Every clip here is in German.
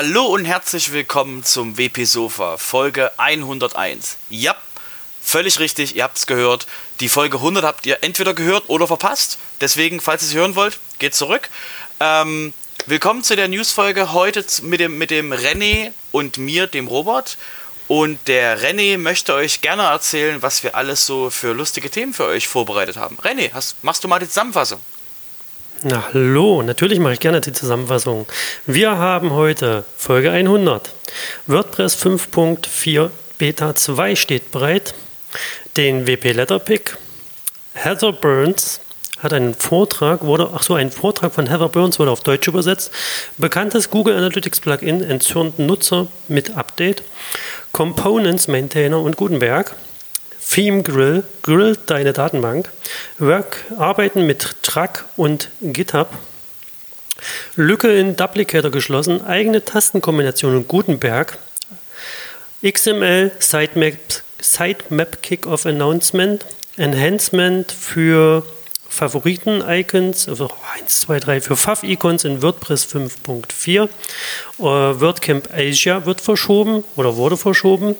Hallo und herzlich willkommen zum WP Sofa, Folge 101. Ja, völlig richtig, ihr habt es gehört. Die Folge 100 habt ihr entweder gehört oder verpasst. Deswegen, falls ihr sie hören wollt, geht zurück. Ähm, willkommen zu der Newsfolge heute mit dem, mit dem René und mir, dem Robert. Und der René möchte euch gerne erzählen, was wir alles so für lustige Themen für euch vorbereitet haben. René, hast, machst du mal die Zusammenfassung? Na hallo, natürlich mache ich gerne die Zusammenfassung. Wir haben heute Folge 100. WordPress 5.4 Beta 2 steht bereit. Den WP Letterpick. Heather Burns hat einen Vortrag, wurde, ach so, ein Vortrag von Heather Burns wurde auf Deutsch übersetzt. Bekanntes Google Analytics Plugin entzürnt Nutzer mit Update. Components Maintainer und Gutenberg. Theme Grill grillt deine Datenbank. Work, arbeiten mit Truck und GitHub. Lücke in Duplicator geschlossen. Eigene Tastenkombination und Gutenberg. XML Sitemap, Sitemap Kickoff Announcement. Enhancement für Favoriten-Icons, also 1, 2, 3 für Fav-Icons in WordPress 5.4. Äh, WordCamp Asia wird verschoben oder wurde verschoben.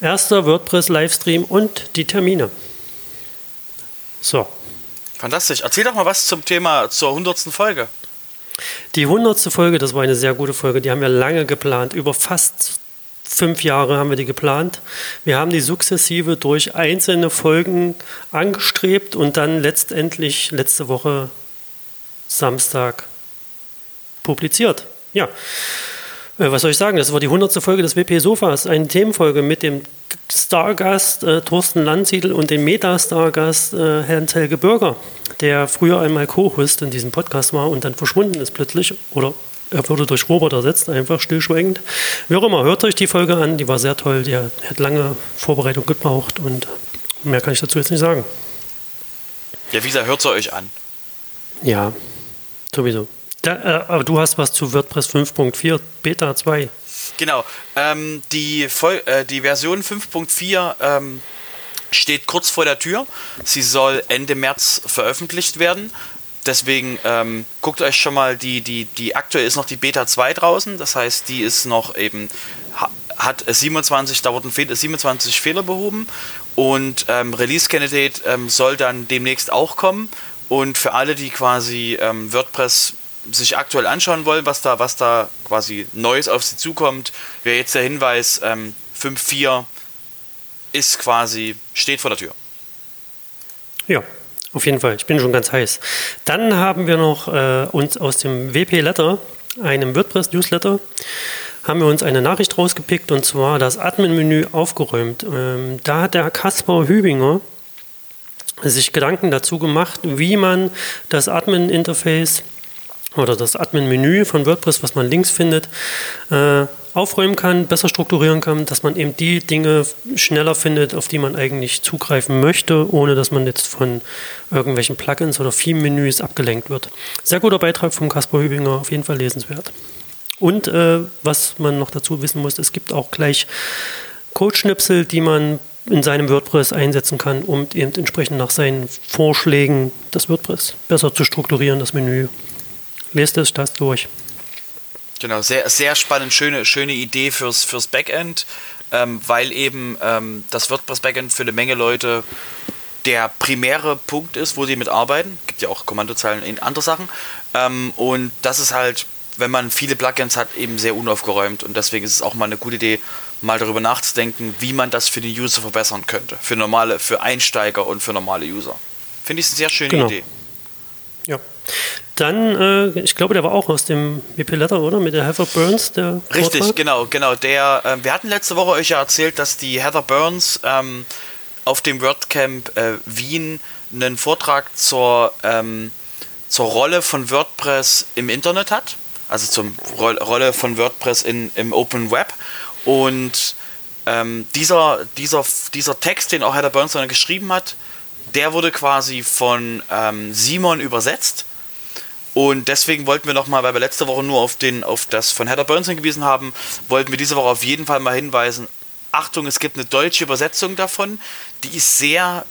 Erster WordPress-Livestream und die Termine. So. Fantastisch. Erzähl doch mal was zum Thema zur 100. Folge. Die 100. Folge, das war eine sehr gute Folge. Die haben wir lange geplant. Über fast fünf Jahre haben wir die geplant. Wir haben die sukzessive durch einzelne Folgen angestrebt und dann letztendlich letzte Woche Samstag publiziert. Ja. Äh, was soll ich sagen? Das war die 100. Folge des WP Sofas, eine Themenfolge mit dem Stargast äh, Thorsten Landsiedel und dem Meta-Stargast äh, Herrn Telge Bürger, der früher einmal Co-Host in diesem Podcast war und dann verschwunden ist plötzlich oder er wurde durch Robert ersetzt, einfach stillschweigend. Wie auch immer, hört euch die Folge an, die war sehr toll, die hat lange Vorbereitung gebraucht und mehr kann ich dazu jetzt nicht sagen. Ja, wie gesagt, hört sie euch an. Ja, sowieso. Da, äh, aber du hast was zu WordPress 5.4 Beta 2. Genau. Ähm, die, Vol äh, die Version 5.4 ähm, steht kurz vor der Tür. Sie soll Ende März veröffentlicht werden. Deswegen ähm, guckt euch schon mal die, die, die aktuell ist noch die Beta 2 draußen. Das heißt, die ist noch eben, hat 27, da wurden 27 Fehler behoben. Und ähm, Release Candidate ähm, soll dann demnächst auch kommen. Und für alle, die quasi ähm, WordPress sich aktuell anschauen wollen, was da, was da quasi Neues auf sie zukommt, wäre jetzt der Hinweis, ähm, 5.4 ist quasi, steht vor der Tür. Ja, auf jeden Fall. Ich bin schon ganz heiß. Dann haben wir noch äh, uns aus dem WP Letter, einem WordPress-Newsletter, haben wir uns eine Nachricht rausgepickt und zwar das Admin-Menü aufgeräumt. Ähm, da hat der Kaspar Hübinger sich Gedanken dazu gemacht, wie man das Admin-Interface oder das Admin-Menü von WordPress, was man links findet, äh, aufräumen kann, besser strukturieren kann, dass man eben die Dinge schneller findet, auf die man eigentlich zugreifen möchte, ohne dass man jetzt von irgendwelchen Plugins oder Theme-Menüs abgelenkt wird. Sehr guter Beitrag vom Kaspar Hübinger, auf jeden Fall lesenswert. Und äh, was man noch dazu wissen muss, es gibt auch gleich Codeschnipsel, die man in seinem WordPress einsetzen kann, um eben entsprechend nach seinen Vorschlägen das WordPress besser zu strukturieren, das Menü lest es das durch. Genau, sehr, sehr spannend, schöne, schöne Idee fürs, fürs Backend, ähm, weil eben ähm, das WordPress-Backend für eine Menge Leute der primäre Punkt ist, wo sie mitarbeiten. Gibt ja auch Kommandozeilen in andere Sachen. Ähm, und das ist halt, wenn man viele Plugins hat, eben sehr unaufgeräumt. Und deswegen ist es auch mal eine gute Idee, mal darüber nachzudenken, wie man das für den User verbessern könnte. Für normale, für Einsteiger und für normale User. Finde ich eine sehr schöne genau. Idee. Dann, äh, ich glaube, der war auch aus dem WP Letter, oder? Mit der Heather Burns, der Richtig, Vortrag. genau, genau. Der, äh, wir hatten letzte Woche euch ja erzählt, dass die Heather Burns ähm, auf dem WordCamp äh, Wien einen Vortrag zur, ähm, zur Rolle von WordPress im Internet hat. Also zur Ro Rolle von WordPress in, im Open Web. Und ähm, dieser, dieser, dieser Text, den auch Heather Burns dann geschrieben hat, der wurde quasi von ähm, Simon übersetzt und deswegen wollten wir nochmal, weil wir letzte Woche nur auf, den, auf das von Heather Burns hingewiesen haben, wollten wir diese Woche auf jeden Fall mal hinweisen, Achtung, es gibt eine deutsche Übersetzung davon, die ist sehr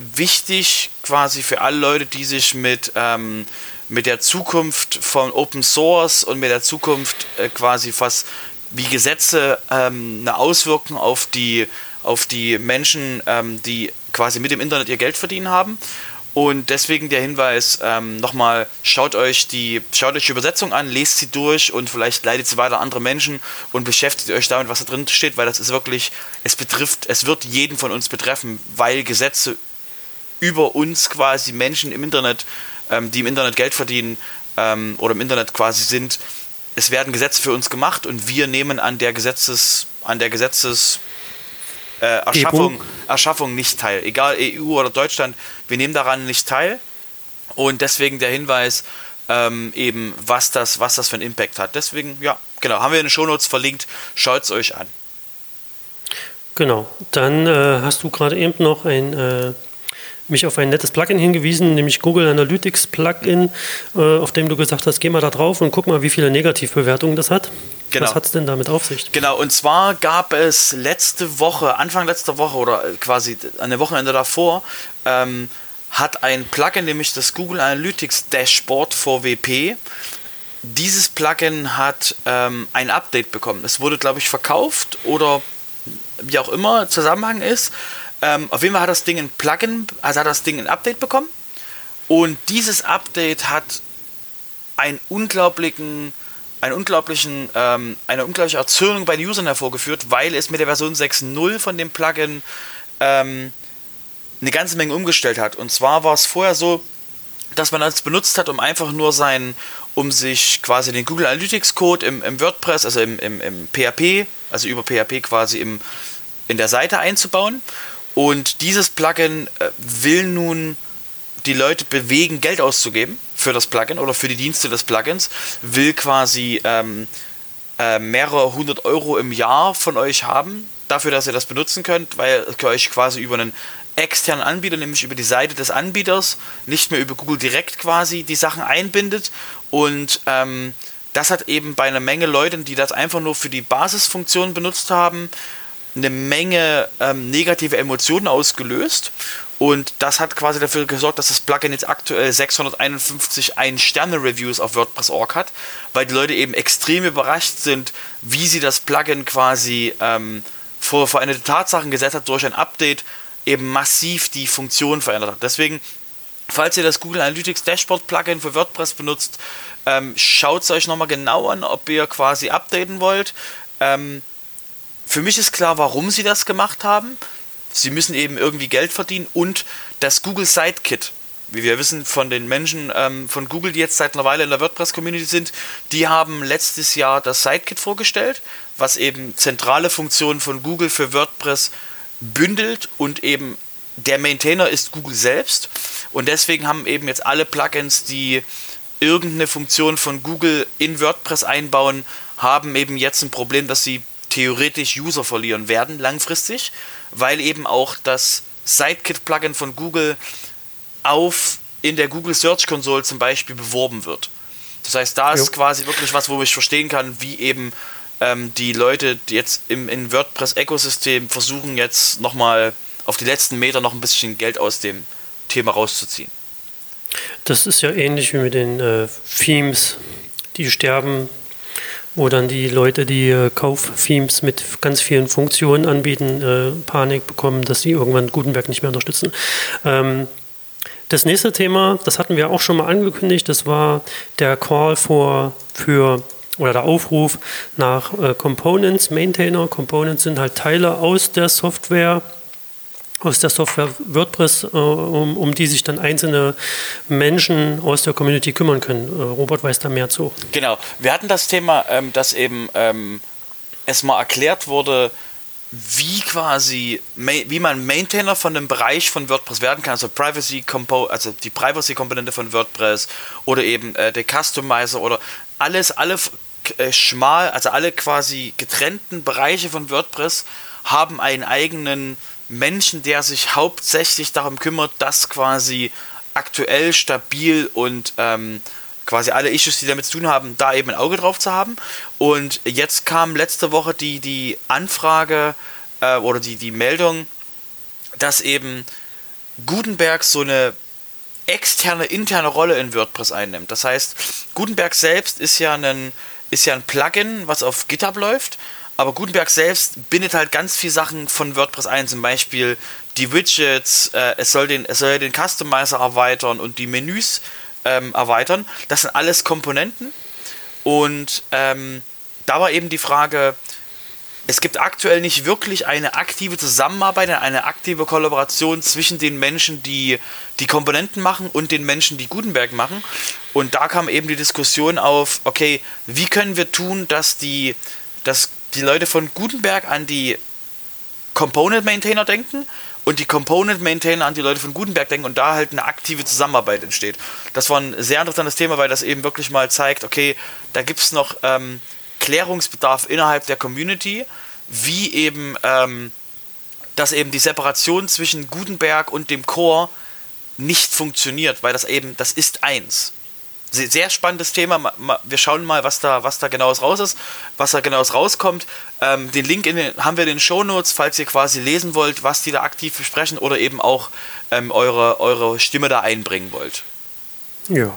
wichtig quasi für alle Leute, die sich mit, ähm, mit der Zukunft von Open Source und mit der Zukunft äh, quasi was wie Gesetze ähm, eine Auswirkung auf die, auf die Menschen, ähm, die quasi mit dem Internet ihr Geld verdienen haben. Und deswegen der Hinweis, ähm, nochmal, schaut euch die, schaut euch die Übersetzung an, lest sie durch und vielleicht leitet sie weiter andere Menschen und beschäftigt euch damit, was da drin steht, weil das ist wirklich, es betrifft, es wird jeden von uns betreffen, weil Gesetze über uns quasi Menschen im Internet, ähm, die im Internet Geld verdienen ähm, oder im Internet quasi sind, es werden Gesetze für uns gemacht und wir nehmen an der Gesetzes, an der Gesetzes äh, Erschaffung, Erschaffung nicht teil. Egal EU oder Deutschland, wir nehmen daran nicht teil. Und deswegen der Hinweis, ähm, eben, was das, was das für einen Impact hat. Deswegen, ja, genau, haben wir in den Shownotes verlinkt, schaut es euch an. Genau, dann äh, hast du gerade eben noch ein äh, mich auf ein nettes Plugin hingewiesen, nämlich Google Analytics Plugin, äh, auf dem du gesagt hast, geh mal da drauf und guck mal, wie viele Negativbewertungen das hat. Genau. Was hat es denn damit auf sich? Genau, und zwar gab es letzte Woche, Anfang letzter Woche oder quasi eine Wochenende davor, ähm, hat ein Plugin, nämlich das Google Analytics Dashboard VWP. Dieses Plugin hat ähm, ein Update bekommen. Es wurde, glaube ich, verkauft oder wie auch immer Zusammenhang ist. Ähm, auf jeden Fall hat das Ding ein Plugin, also hat das Ding ein Update bekommen. Und dieses Update hat einen unglaublichen, einen unglaublichen, ähm, eine unglaubliche Erzürnung bei den Usern hervorgeführt, weil es mit der Version 6.0 von dem Plugin ähm, eine ganze Menge umgestellt hat. Und zwar war es vorher so, dass man das benutzt hat, um einfach nur sein, um sich quasi den Google Analytics Code im, im WordPress, also im, im, im PHP, also über PHP quasi im, in der Seite einzubauen. Und dieses Plugin äh, will nun die Leute bewegen, Geld auszugeben für das Plugin oder für die Dienste des Plugins, will quasi ähm, äh, mehrere hundert Euro im Jahr von euch haben, dafür, dass ihr das benutzen könnt, weil ihr euch quasi über einen externen Anbieter, nämlich über die Seite des Anbieters, nicht mehr über Google direkt quasi die Sachen einbindet. Und ähm, das hat eben bei einer Menge Leuten, die das einfach nur für die Basisfunktion benutzt haben, eine Menge ähm, negative Emotionen ausgelöst. Und das hat quasi dafür gesorgt, dass das Plugin jetzt aktuell 651 Ein-Sterne-Reviews auf WordPress.org hat, weil die Leute eben extrem überrascht sind, wie sie das Plugin quasi ähm, vor veränderte Tatsachen gesetzt hat, durch ein Update eben massiv die Funktion verändert hat. Deswegen, falls ihr das Google Analytics Dashboard Plugin für WordPress benutzt, ähm, schaut es euch nochmal genau an, ob ihr quasi updaten wollt. Ähm, für mich ist klar, warum sie das gemacht haben. Sie müssen eben irgendwie Geld verdienen und das Google Sidekit, wie wir wissen von den Menschen ähm, von Google, die jetzt seit einer Weile in der WordPress-Community sind, die haben letztes Jahr das Sidekit vorgestellt, was eben zentrale Funktionen von Google für WordPress bündelt und eben der Maintainer ist Google selbst. Und deswegen haben eben jetzt alle Plugins, die irgendeine Funktion von Google in WordPress einbauen, haben eben jetzt ein Problem, dass sie theoretisch User verlieren werden langfristig, weil eben auch das Sidekit-Plugin von Google auf in der Google Search Console zum Beispiel beworben wird. Das heißt, da ist jo. quasi wirklich was, wo ich verstehen kann, wie eben ähm, die Leute die jetzt im, im WordPress-Ökosystem versuchen jetzt nochmal auf die letzten Meter noch ein bisschen Geld aus dem Thema rauszuziehen. Das ist ja ähnlich wie mit den äh, Themes, die sterben wo dann die Leute, die äh, Kauf-Themes mit ganz vielen Funktionen anbieten, äh, Panik bekommen, dass sie irgendwann Gutenberg nicht mehr unterstützen. Ähm, das nächste Thema, das hatten wir auch schon mal angekündigt, das war der Call for, für oder der Aufruf nach äh, Components, Maintainer. Components sind halt Teile aus der Software, aus der Software WordPress, äh, um, um die sich dann einzelne Menschen aus der Community kümmern können. Äh, Robert weiß da mehr zu. Genau. Wir hatten das Thema, ähm, dass eben ähm, mal erklärt wurde, wie quasi, wie man Maintainer von einem Bereich von WordPress werden kann, also Privacy Compo also die Privacy Komponente von WordPress oder eben äh, der Customizer oder alles, alle äh, schmal, also alle quasi getrennten Bereiche von WordPress haben einen eigenen Menschen, der sich hauptsächlich darum kümmert, dass quasi aktuell stabil und ähm, quasi alle Issues, die damit zu tun haben, da eben ein Auge drauf zu haben. Und jetzt kam letzte Woche die, die Anfrage äh, oder die, die Meldung, dass eben Gutenberg so eine externe, interne Rolle in WordPress einnimmt. Das heißt, Gutenberg selbst ist ja ein, ist ja ein Plugin, was auf GitHub läuft, aber Gutenberg selbst bindet halt ganz viele Sachen von WordPress ein, zum Beispiel die Widgets, äh, es, soll den, es soll den Customizer erweitern und die Menüs ähm, erweitern. Das sind alles Komponenten. Und ähm, da war eben die Frage, es gibt aktuell nicht wirklich eine aktive Zusammenarbeit, eine aktive Kollaboration zwischen den Menschen, die die Komponenten machen und den Menschen, die Gutenberg machen. Und da kam eben die Diskussion auf, okay, wie können wir tun, dass die, dass die Leute von Gutenberg an die Component Maintainer denken und die Component Maintainer an die Leute von Gutenberg denken und da halt eine aktive Zusammenarbeit entsteht. Das war ein sehr interessantes Thema, weil das eben wirklich mal zeigt, okay, da gibt es noch ähm, Klärungsbedarf innerhalb der Community, wie eben, ähm, dass eben die Separation zwischen Gutenberg und dem Core nicht funktioniert, weil das eben, das ist eins. Sehr spannendes Thema. Wir schauen mal, was da, was da genaues raus ist, was da genaues rauskommt. Ähm, den Link den, haben wir in den Show Notes, falls ihr quasi lesen wollt, was die da aktiv besprechen oder eben auch ähm, eure, eure Stimme da einbringen wollt. Ja.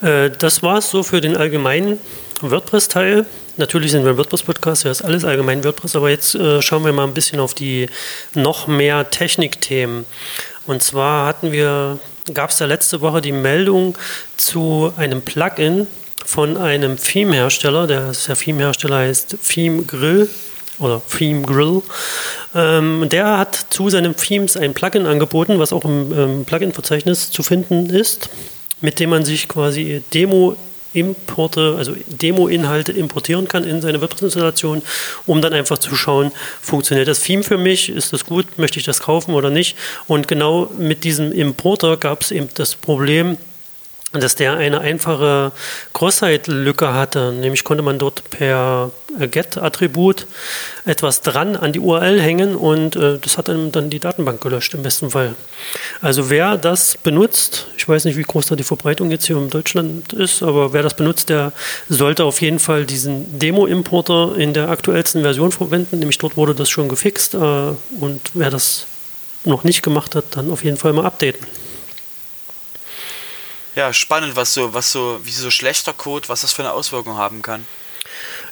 Äh, das war es so für den allgemeinen WordPress-Teil. Natürlich sind wir ein WordPress-Podcast, ja, ist alles allgemein WordPress, aber jetzt äh, schauen wir mal ein bisschen auf die noch mehr Technikthemen. Und zwar hatten wir, gab es da letzte Woche die Meldung zu einem Plugin von einem Theme-Hersteller, der, Theme-Hersteller heißt Theme Grill oder Theme Grill. Ähm, der hat zu seinen Themes ein Plugin angeboten, was auch im ähm, Plugin-Verzeichnis zu finden ist, mit dem man sich quasi Demo Importe, also Demo-Inhalte importieren kann in seine WordPress-Installation, um dann einfach zu schauen, funktioniert das Theme für mich, ist das gut, möchte ich das kaufen oder nicht. Und genau mit diesem Importer gab es eben das Problem, dass der eine einfache Cross-Site-Lücke hatte. Nämlich konnte man dort per Get-Attribut etwas dran an die URL hängen und äh, das hat dann, dann die Datenbank gelöscht im besten Fall. Also wer das benutzt, ich weiß nicht, wie groß da die Verbreitung jetzt hier in Deutschland ist, aber wer das benutzt, der sollte auf jeden Fall diesen Demo-Importer in der aktuellsten Version verwenden. Nämlich dort wurde das schon gefixt äh, und wer das noch nicht gemacht hat, dann auf jeden Fall mal updaten ja, spannend, was so, was so, wie so schlechter Code, was das für eine Auswirkung haben kann.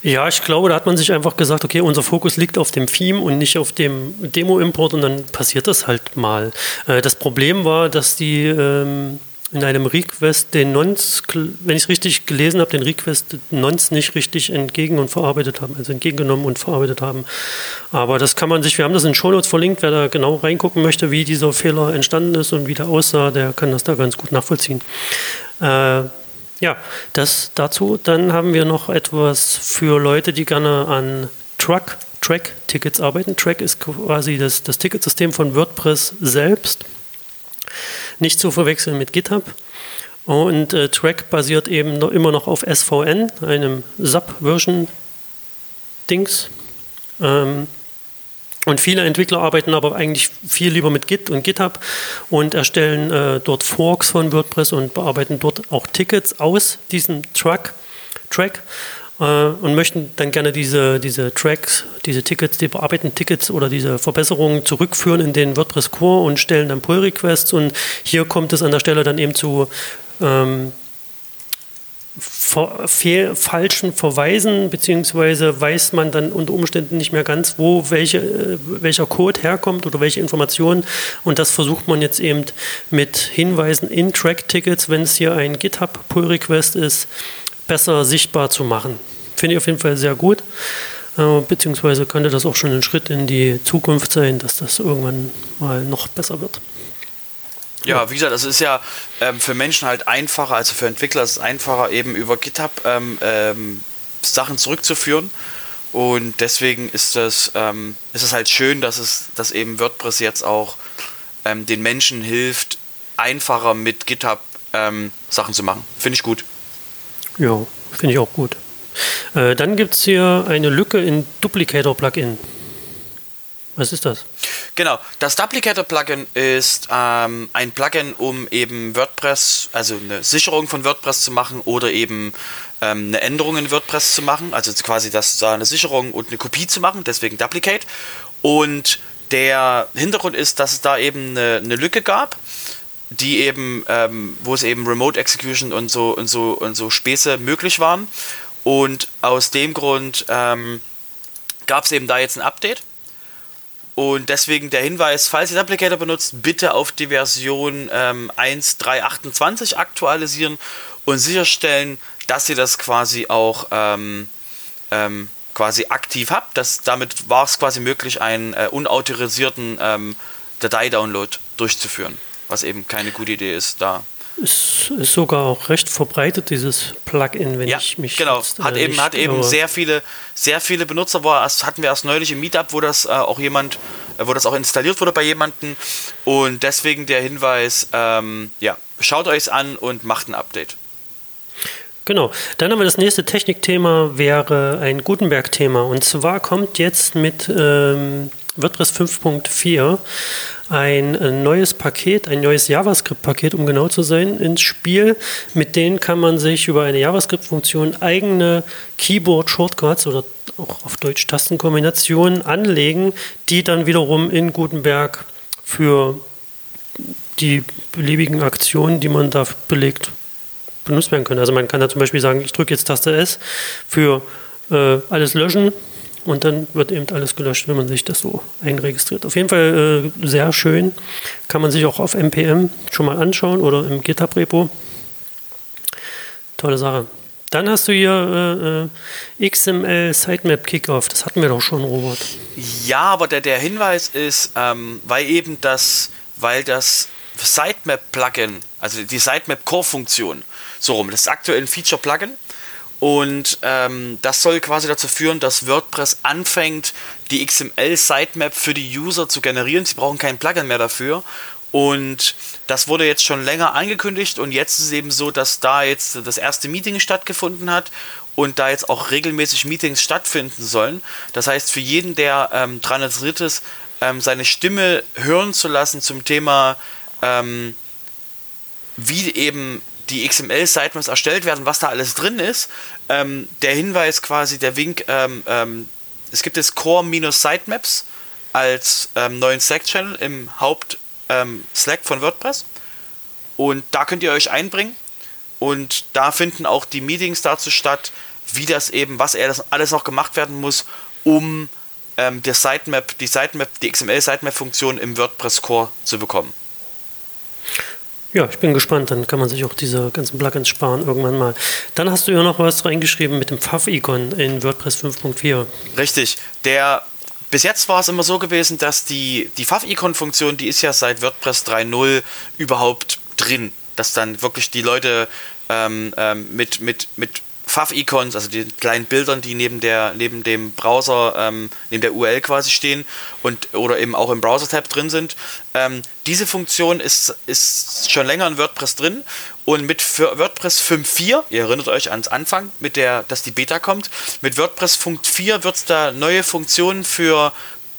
Ja, ich glaube, da hat man sich einfach gesagt, okay, unser Fokus liegt auf dem Theme und nicht auf dem Demo-Import und dann passiert das halt mal. Äh, das Problem war, dass die ähm, in einem Request den Nonce, wenn ich es richtig gelesen habe, den Request Nonce nicht richtig entgegen und verarbeitet haben, also entgegengenommen und verarbeitet haben. Aber das kann man sich, wir haben das in Shownotes verlinkt, wer da genau reingucken möchte, wie dieser Fehler entstanden ist und wie der aussah, der kann das da ganz gut nachvollziehen. Äh, ja, das dazu. Dann haben wir noch etwas für Leute, die gerne an Truck, Track-Tickets arbeiten. Track ist quasi das, das Ticketsystem von WordPress selbst. Nicht zu verwechseln mit GitHub. Und äh, Track basiert eben noch, immer noch auf SVN, einem Sub-Version-Dings. Ähm, und viele Entwickler arbeiten aber eigentlich viel lieber mit Git und GitHub und erstellen äh, dort Forks von WordPress und bearbeiten dort auch Tickets aus diesem Track. Track und möchten dann gerne diese, diese Tracks, diese Tickets, die bearbeiteten Tickets oder diese Verbesserungen zurückführen in den WordPress Core und stellen dann Pull Requests und hier kommt es an der Stelle dann eben zu ähm, falschen Verweisen, beziehungsweise weiß man dann unter Umständen nicht mehr ganz, wo welche, äh, welcher Code herkommt oder welche Informationen. Und das versucht man jetzt eben mit Hinweisen in Track-Tickets, wenn es hier ein GitHub-Pull-Request ist, besser sichtbar zu machen. Finde ich auf jeden Fall sehr gut. Äh, beziehungsweise könnte das auch schon ein Schritt in die Zukunft sein, dass das irgendwann mal noch besser wird. Ja, wie gesagt, es ist ja ähm, für Menschen halt einfacher, also für Entwickler ist es einfacher, eben über GitHub ähm, ähm, Sachen zurückzuführen. Und deswegen ist es, ähm, ist es halt schön, dass es, dass eben WordPress jetzt auch ähm, den Menschen hilft, einfacher mit GitHub ähm, Sachen zu machen. Finde ich gut. Ja, finde ich auch gut. Äh, dann gibt es hier eine Lücke in Duplicator-Plugin. Was ist das? Genau, das Duplicator-Plugin ist ähm, ein Plugin, um eben WordPress, also eine Sicherung von WordPress zu machen oder eben ähm, eine Änderung in WordPress zu machen, also quasi das, da eine Sicherung und eine Kopie zu machen, deswegen Duplicate. Und der Hintergrund ist, dass es da eben eine, eine Lücke gab, die eben, ähm, wo es eben Remote Execution und so und so und so Späße möglich waren. Und aus dem Grund ähm, gab es eben da jetzt ein Update. Und deswegen der Hinweis, falls ihr Applicator benutzt, bitte auf die Version ähm, 1.3.28 aktualisieren und sicherstellen, dass ihr das quasi auch ähm, ähm, quasi aktiv habt. Das, damit war es quasi möglich, einen äh, unautorisierten ähm, Dateidownload durchzuführen, was eben keine gute Idee ist, da ist, ist sogar auch recht verbreitet, dieses Plugin, wenn ja, ich mich. Genau, jetzt, hat äh, eben, hat eben sehr viele, sehr viele Benutzer, war, das hatten wir erst neulich im Meetup, wo das äh, auch jemand, äh, wo das auch installiert wurde bei jemandem. Und deswegen der Hinweis, ähm, ja, schaut euch an und macht ein Update. Genau. Dann haben wir das nächste Technikthema, wäre ein Gutenberg-Thema. Und zwar kommt jetzt mit ähm, WordPress 5.4 ein äh, neues Paket, ein neues JavaScript-Paket, um genau zu sein, ins Spiel. Mit denen kann man sich über eine JavaScript-Funktion eigene Keyboard-Shortcuts oder auch auf Deutsch Tastenkombinationen anlegen, die dann wiederum in Gutenberg für die beliebigen Aktionen, die man da belegt, benutzt werden können. Also man kann da zum Beispiel sagen, ich drücke jetzt Taste S für äh, alles löschen und dann wird eben alles gelöscht, wenn man sich das so einregistriert. Auf jeden Fall äh, sehr schön. Kann man sich auch auf NPM schon mal anschauen oder im GitHub-Repo. Tolle Sache. Dann hast du hier äh, äh XML Sitemap Kickoff. Das hatten wir doch schon, Robert. Ja, aber der, der Hinweis ist, ähm, weil eben das, weil das Sitemap Plugin, also die Sitemap Core Funktion, so rum, das ist aktuell ein Feature Plugin und ähm, das soll quasi dazu führen, dass WordPress anfängt, die XML-Sitemap für die User zu generieren. Sie brauchen kein Plugin mehr dafür. Und das wurde jetzt schon länger angekündigt und jetzt ist es eben so, dass da jetzt das erste Meeting stattgefunden hat und da jetzt auch regelmäßig Meetings stattfinden sollen. Das heißt, für jeden, der ähm, daran interessiert ist, ähm, seine Stimme hören zu lassen zum Thema, ähm, wie eben die XML-Sitemaps erstellt werden, was da alles drin ist. Ähm, der Hinweis quasi, der Wink, ähm, ähm, es gibt jetzt Core-Sitemaps als ähm, neuen Slack-Channel im Haupt-Slack ähm, von WordPress. Und da könnt ihr euch einbringen. Und da finden auch die Meetings dazu statt, wie das eben, was alles noch gemacht werden muss, um ähm, der Sitemap, die Sitemap, die XML-Sitemap-Funktion im WordPress Core zu bekommen. Ja, ich bin gespannt. Dann kann man sich auch diese ganzen Plugins sparen irgendwann mal. Dann hast du ja noch was reingeschrieben mit dem Pfaff-Icon in WordPress 5.4. Richtig. Der bis jetzt war es immer so gewesen, dass die, die Pfaff-Icon-Funktion, die ist ja seit WordPress 3.0 überhaupt drin. Dass dann wirklich die Leute ähm, ähm, mit, mit, mit Fav-Icons, also die kleinen Bildern, die neben der neben dem Browser, ähm, neben der URL quasi stehen und oder eben auch im Browser-Tab drin sind. Ähm, diese Funktion ist, ist schon länger in WordPress drin und mit WordPress 5.4, ihr erinnert euch ans Anfang, mit der, dass die Beta kommt, mit WordPress 5.4 wird es da neue Funktionen für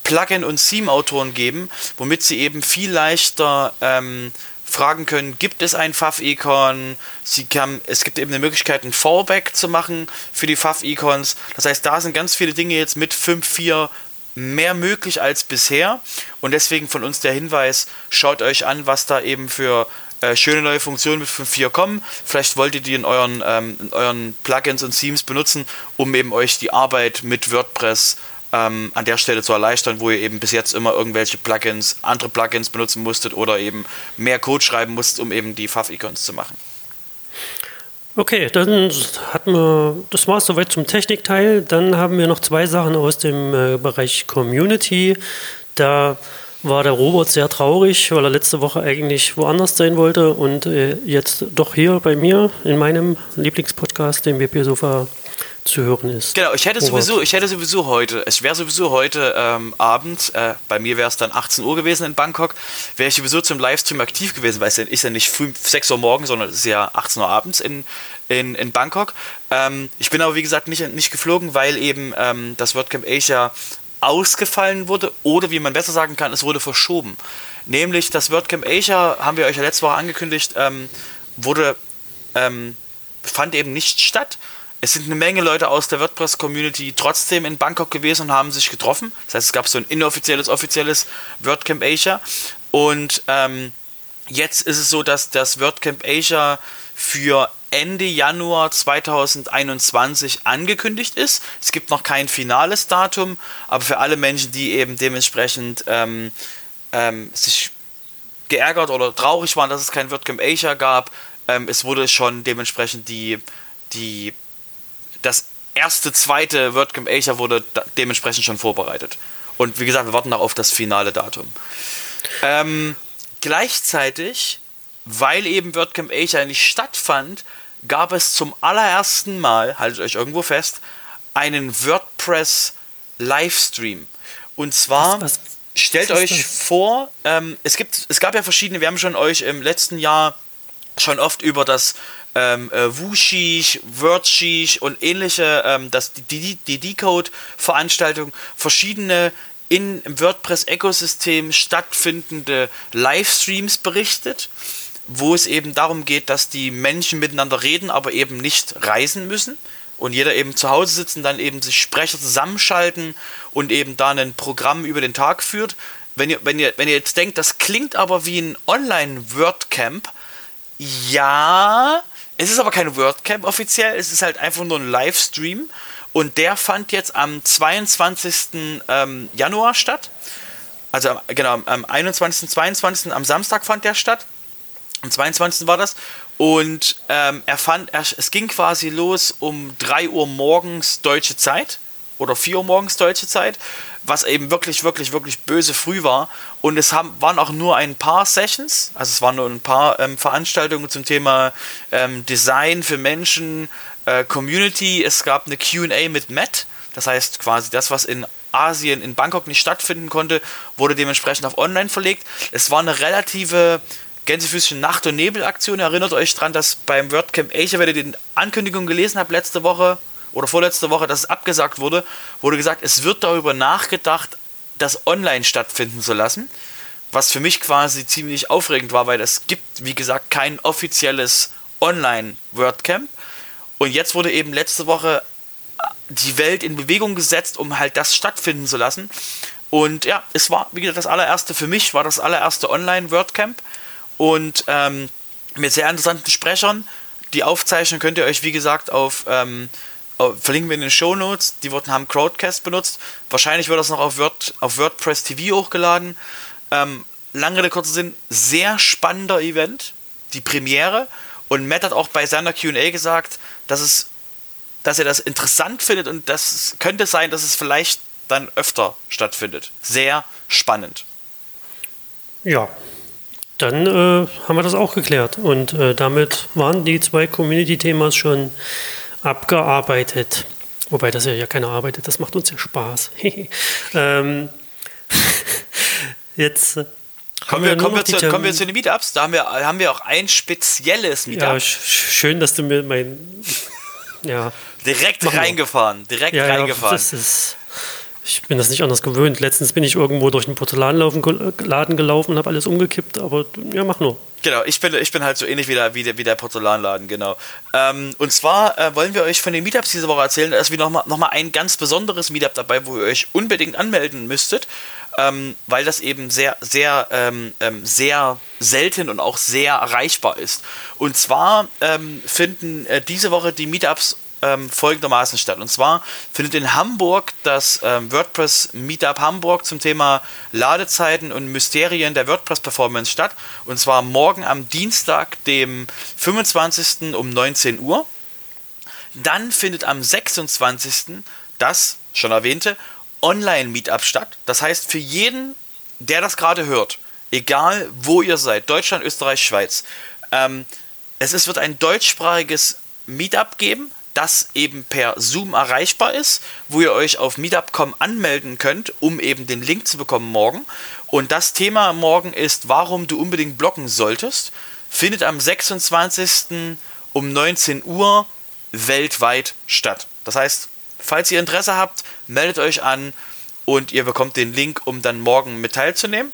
Plugin- und Theme-Autoren geben, womit sie eben viel leichter ähm, fragen können, gibt es ein Fav-Icon? es gibt eben eine Möglichkeit, ein Fallback zu machen für die Fav-Icons. Das heißt, da sind ganz viele Dinge jetzt mit 5.4 mehr möglich als bisher. Und deswegen von uns der Hinweis, schaut euch an, was da eben für äh, schöne neue Funktionen mit 5.4 kommen. Vielleicht wollt ihr die in euren, ähm, in euren Plugins und Themes benutzen, um eben euch die Arbeit mit WordPress ähm, an der Stelle zu erleichtern, wo ihr eben bis jetzt immer irgendwelche Plugins, andere Plugins benutzen musstet oder eben mehr Code schreiben musstet, um eben die Fav-Icons zu machen. Okay, dann hatten wir, das war es soweit zum Technikteil. Dann haben wir noch zwei Sachen aus dem äh, Bereich Community. Da war der Robot sehr traurig, weil er letzte Woche eigentlich woanders sein wollte und äh, jetzt doch hier bei mir in meinem Lieblingspodcast, dem WP Sofa zu hören ist. Genau, ich hätte sowieso, ich hätte sowieso heute, ich wäre sowieso heute ähm, Abend, äh, bei mir wäre es dann 18 Uhr gewesen in Bangkok, wäre ich sowieso zum Livestream aktiv gewesen, weil es ist ja nicht 5, 6 Uhr morgens, sondern es ist ja 18 Uhr abends in, in, in Bangkok. Ähm, ich bin aber wie gesagt nicht, nicht geflogen, weil eben ähm, das WordCamp Asia ausgefallen wurde oder wie man besser sagen kann, es wurde verschoben. Nämlich das WordCamp Asia, haben wir euch ja letzte Woche angekündigt, ähm, wurde, ähm, fand eben nicht statt es sind eine Menge Leute aus der WordPress-Community trotzdem in Bangkok gewesen und haben sich getroffen. Das heißt, es gab so ein inoffizielles, offizielles WordCamp Asia. Und ähm, jetzt ist es so, dass das WordCamp Asia für Ende Januar 2021 angekündigt ist. Es gibt noch kein finales Datum, aber für alle Menschen, die eben dementsprechend ähm, ähm, sich geärgert oder traurig waren, dass es kein WordCamp Asia gab, ähm, es wurde schon dementsprechend die, die, das erste, zweite WordCamp Asia wurde dementsprechend schon vorbereitet. Und wie gesagt, wir warten noch auf das finale Datum. Ähm, gleichzeitig, weil eben WordCamp Asia nicht stattfand, gab es zum allerersten Mal, haltet euch irgendwo fest, einen WordPress Livestream. Und zwar, was, was, stellt was euch vor, ähm, es, gibt, es gab ja verschiedene, wir haben schon euch im letzten Jahr schon oft über das ähm, äh, Wushish, Wordshish und ähnliche, ähm, das, die, Decode-Veranstaltungen, verschiedene in, im WordPress-Ökosystem stattfindende Livestreams berichtet, wo es eben darum geht, dass die Menschen miteinander reden, aber eben nicht reisen müssen und jeder eben zu Hause sitzt und dann eben sich Sprecher zusammenschalten und eben da ein Programm über den Tag führt. Wenn ihr, wenn ihr, wenn ihr jetzt denkt, das klingt aber wie ein Online-WordCamp, ja, es ist aber kein WordCamp offiziell, es ist halt einfach nur ein Livestream und der fand jetzt am 22. Ähm, Januar statt. Also genau, am 21. 22. am Samstag fand der statt. Am 22. war das. Und ähm, er fand, er, es ging quasi los um 3 Uhr morgens deutsche Zeit oder 4 Uhr morgens deutsche Zeit, was eben wirklich, wirklich, wirklich böse früh war. Und es haben, waren auch nur ein paar Sessions, also es waren nur ein paar ähm, Veranstaltungen zum Thema ähm, Design für Menschen, äh, Community. Es gab eine QA mit Matt, das heißt quasi das, was in Asien, in Bangkok nicht stattfinden konnte, wurde dementsprechend auf online verlegt. Es war eine relative Gänsefüßchen Nacht- und Nebel-Aktion. Erinnert euch dran, dass beim WordCamp Asia, wenn ihr die Ankündigung gelesen habt letzte Woche, oder vorletzte Woche, dass es abgesagt wurde, wurde gesagt, es wird darüber nachgedacht, das online stattfinden zu lassen. Was für mich quasi ziemlich aufregend war, weil es gibt, wie gesagt, kein offizielles Online-WordCamp. Und jetzt wurde eben letzte Woche die Welt in Bewegung gesetzt, um halt das stattfinden zu lassen. Und ja, es war, wie gesagt, das allererste für mich, war das allererste Online-WordCamp. Und ähm, mit sehr interessanten Sprechern. Die Aufzeichnung könnt ihr euch, wie gesagt, auf ähm, verlinken wir in den Show Notes. Die wurden, haben Crowdcast benutzt. Wahrscheinlich wird das noch auf, Word, auf WordPress TV hochgeladen. Ähm, lange Rede, kurzer Sinn, sehr spannender Event. Die Premiere. Und Matt hat auch bei seiner QA gesagt, dass, es, dass er das interessant findet und das könnte sein, dass es vielleicht dann öfter stattfindet. Sehr spannend. Ja, dann äh, haben wir das auch geklärt. Und äh, damit waren die zwei Community-Themas schon abgearbeitet. Wobei das ja keiner arbeitet, das macht uns ja Spaß. ähm, jetzt. Äh, kommen wir, kommen, wir zu, kommen wir zu den Meetups. Da haben wir, haben wir auch ein spezielles Meetup. Ja, schön, dass du mir mein. Ja. Direkt reingefahren. Direkt ja, reingefahren. Ja, das ist, ich bin das nicht anders gewöhnt. Letztens bin ich irgendwo durch einen Porzellanladen gelaufen und habe alles umgekippt, aber ja, mach nur. Genau, ich bin, ich bin halt so ähnlich wie der, wie der, wie der Porzellanladen, genau. Ähm, und zwar äh, wollen wir euch von den Meetups diese Woche erzählen. Da ist wieder nochmal noch mal ein ganz besonderes Meetup dabei, wo ihr euch unbedingt anmelden müsstet, ähm, weil das eben sehr, sehr, ähm, ähm sehr selten und auch sehr erreichbar ist. Und zwar ähm, finden äh, diese Woche die Meetups ähm, folgendermaßen statt. Und zwar findet in Hamburg das ähm, WordPress Meetup Hamburg zum Thema Ladezeiten und Mysterien der WordPress Performance statt. Und zwar morgen am Dienstag, dem 25. um 19 Uhr. Dann findet am 26. das schon erwähnte Online-Meetup statt. Das heißt, für jeden, der das gerade hört, egal wo ihr seid, Deutschland, Österreich, Schweiz, ähm, es ist, wird ein deutschsprachiges Meetup geben das eben per Zoom erreichbar ist, wo ihr euch auf meetup.com anmelden könnt, um eben den Link zu bekommen morgen. Und das Thema morgen ist, warum du unbedingt blocken solltest, findet am 26. um 19 Uhr weltweit statt. Das heißt, falls ihr Interesse habt, meldet euch an und ihr bekommt den Link, um dann morgen mit teilzunehmen.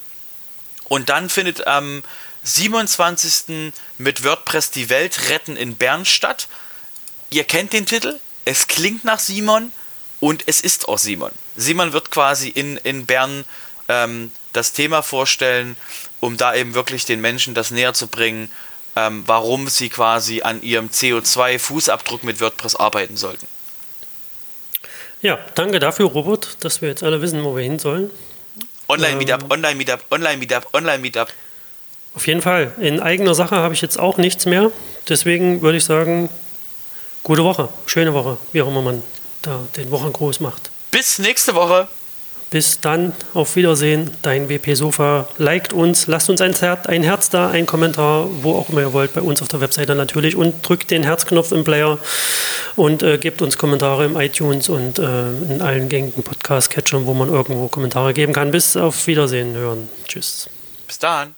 Und dann findet am 27. mit WordPress die Welt retten in Bern statt ihr kennt den Titel, es klingt nach Simon und es ist auch Simon. Simon wird quasi in, in Bern ähm, das Thema vorstellen um da eben wirklich den Menschen das näher zu bringen, ähm, warum sie quasi an ihrem CO2-Fußabdruck mit WordPress arbeiten sollten. Ja, danke dafür, Robert, dass wir jetzt alle wissen, wo wir hin sollen. Online-Meetup, ähm, Online-Meetup, Online-Meetup, Online-Meetup. Auf jeden Fall. In eigener Sache habe ich jetzt auch nichts mehr. Deswegen würde ich sagen, gute Woche, schöne Woche, wie auch immer man da den Wochengruß macht. Bis nächste Woche. Bis dann, auf Wiedersehen, dein WP Sofa. Liked uns, lasst uns ein Herz, ein Herz da, ein Kommentar, wo auch immer ihr wollt, bei uns auf der Webseite natürlich und drückt den Herzknopf im Player und äh, gebt uns Kommentare im iTunes und äh, in allen gängigen Podcast-Catchern, wo man irgendwo Kommentare geben kann. Bis auf Wiedersehen hören. Tschüss. Bis dann.